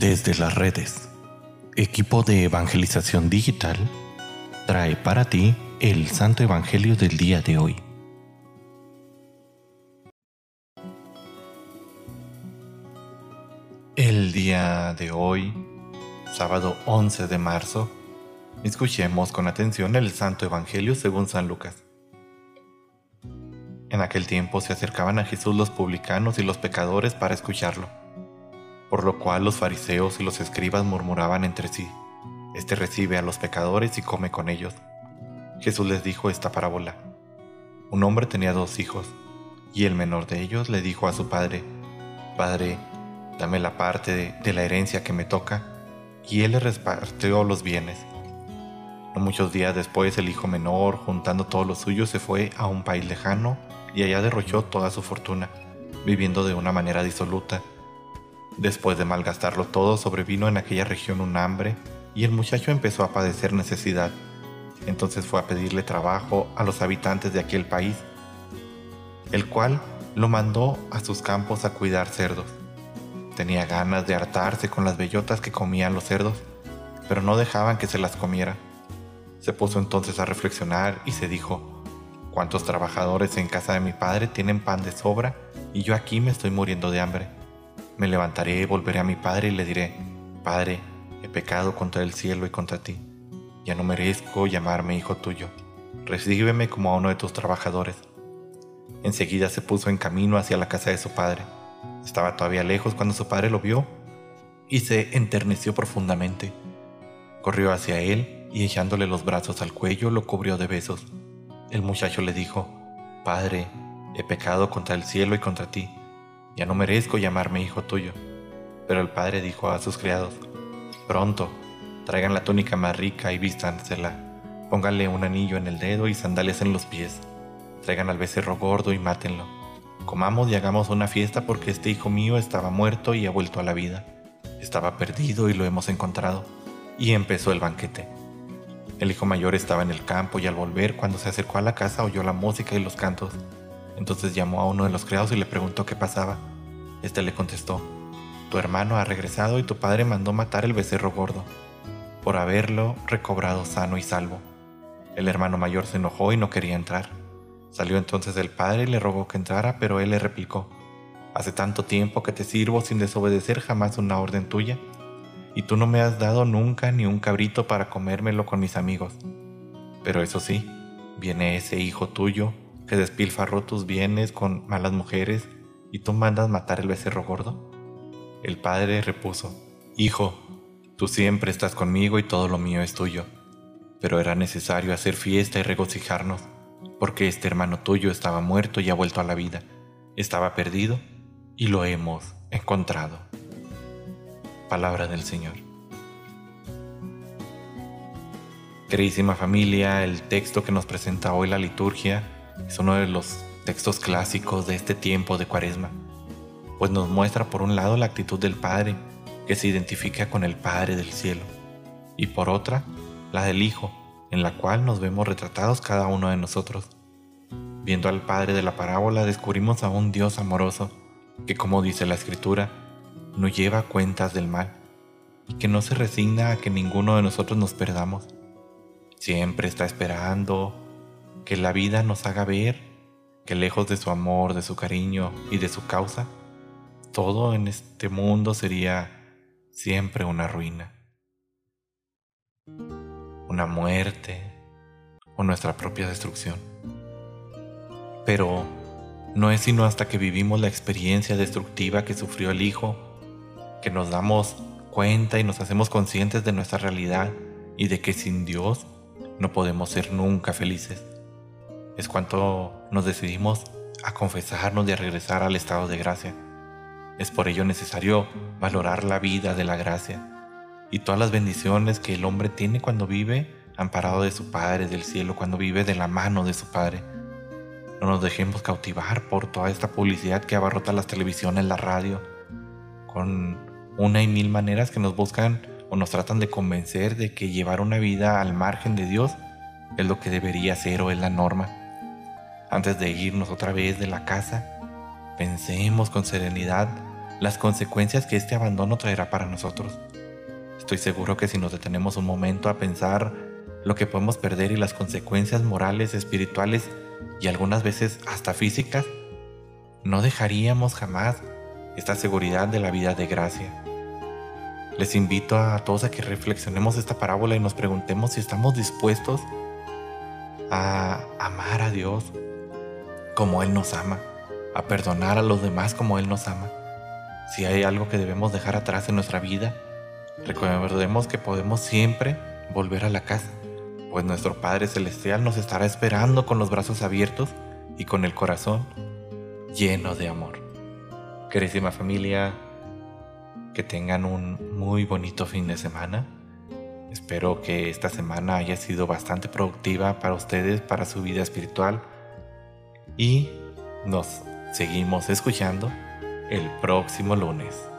Desde las redes, equipo de evangelización digital trae para ti el Santo Evangelio del día de hoy. El día de hoy, sábado 11 de marzo, escuchemos con atención el Santo Evangelio según San Lucas. En aquel tiempo se acercaban a Jesús los publicanos y los pecadores para escucharlo, por lo cual los fariseos y los escribas murmuraban entre sí, Este recibe a los pecadores y come con ellos. Jesús les dijo esta parábola. Un hombre tenía dos hijos, y el menor de ellos le dijo a su padre, Padre, dame la parte de, la herencia que me toca, y él le repartió los bienes. No muchos días después el hijo menor, juntando todo lo suyo, se fue a un país lejano y allá derrochó toda su fortuna, viviendo de una manera disoluta. Después de malgastarlo todo, sobrevino en aquella región un hambre y el muchacho empezó a padecer necesidad. Entonces fue a pedirle trabajo a los habitantes de aquel país, el cual lo mandó a sus campos a cuidar cerdos. Tenía ganas de hartarse con las bellotas que comían los cerdos, pero no dejaban que se las comiera. Se puso entonces a reflexionar y se dijo, ¿Cuántos trabajadores en casa de mi padre tienen pan de sobra y yo aquí me estoy muriendo de hambre? Me levantaré, volveré a mi padre y le diré, Padre, he pecado contra el cielo y contra ti. Ya no merezco llamarme hijo tuyo. Recíbeme como a uno de tus trabajadores. Enseguida se puso en camino hacia la casa de su padre. Estaba todavía lejos cuando su padre lo vio y se enterneció profundamente. Corrió hacia él y echándole los brazos al cuello lo cubrió de besos. El muchacho le dijo, Padre, he pecado contra el cielo y contra ti, ya no merezco llamarme hijo tuyo. Pero el padre dijo a sus criados, Pronto, traigan la túnica más rica y vístansela, pónganle un anillo en el dedo y sandalias en los pies, traigan al becerro gordo y mátenlo. Comamos y hagamos una fiesta porque este hijo mío estaba muerto y ha vuelto a la vida. Estaba perdido y lo hemos encontrado. Y empezó el banquete. El hijo mayor estaba en el campo y al volver, cuando se acercó a la casa, oyó la música y los cantos. Entonces llamó a uno de los criados y le preguntó qué pasaba. Este le contestó, Tu hermano ha regresado y tu padre mandó matar el becerro gordo, por haberlo recobrado sano y salvo. El hermano mayor se enojó y no quería entrar. Salió entonces el padre y le rogó que entrara, pero él le replicó, Hace tanto tiempo que te sirvo sin desobedecer jamás una orden tuya y tú no me has dado nunca ni un cabrito para comérmelo con mis amigos. Pero eso sí, viene ese hijo tuyo que despilfarró tus bienes con malas mujeres y tú mandas matar el becerro gordo. El padre repuso, Hijo, tú siempre estás conmigo y todo lo mío es tuyo. Pero era necesario hacer fiesta y regocijarnos, porque este hermano tuyo estaba muerto y ha vuelto a la vida. Estaba perdido y lo hemos encontrado. Palabra del Señor. Queridísima familia, el texto que nos presenta hoy la liturgia es uno de los textos clásicos de este tiempo de Cuaresma, pues nos muestra por un lado la actitud del Padre, que se identifica con el Padre del cielo, y por otra, la del Hijo, en la cual nos vemos retratados cada uno de nosotros. Viendo al Padre de la parábola descubrimos a un Dios amoroso, que como dice la Escritura, no lleva cuentas del mal y que no se resigna a que ninguno de nosotros nos perdamos. Siempre está esperando que la vida nos haga ver que lejos de su amor, de su cariño y de su causa, todo en este mundo sería siempre una ruina, una muerte o nuestra propia destrucción. Pero no es sino hasta que vivimos la experiencia destructiva que sufrió el Hijo que nos damos cuenta y nos hacemos conscientes de nuestra realidad y de que sin Dios no podemos ser nunca felices. Es cuanto nos decidimos a confesarnos y a regresar al estado de gracia. Es por ello necesario valorar la vida de la gracia y todas las bendiciones que el hombre tiene cuando vive amparado de su Padre del cielo, cuando vive de la mano de su Padre. No nos dejemos cautivar por toda esta publicidad que abarrota las televisiones, la radio, con una y mil maneras que nos buscan o nos tratan de convencer de que llevar una vida al margen de Dios es lo que debería ser o es la norma. Antes de irnos otra vez de la casa, pensemos con serenidad las consecuencias que este abandono traerá para nosotros. Estoy seguro que si nos detenemos un momento a pensar lo que podemos perder y las consecuencias morales, espirituales y algunas veces hasta físicas, no dejaríamos jamás esta seguridad de la vida de gracia. Les invito a todos a que reflexionemos esta parábola y nos preguntemos si estamos dispuestos a amar a Dios como Él nos ama, a perdonar a los demás como Él nos ama. Si hay algo que debemos dejar atrás en nuestra vida, recordemos que podemos siempre volver a la casa, pues nuestro Padre Celestial nos estará esperando con los brazos abiertos y con el corazón lleno de amor. Querísima familia, que tengan un muy bonito fin de semana. Espero que esta semana haya sido bastante productiva para ustedes, para su vida espiritual. Y nos seguimos escuchando el próximo lunes.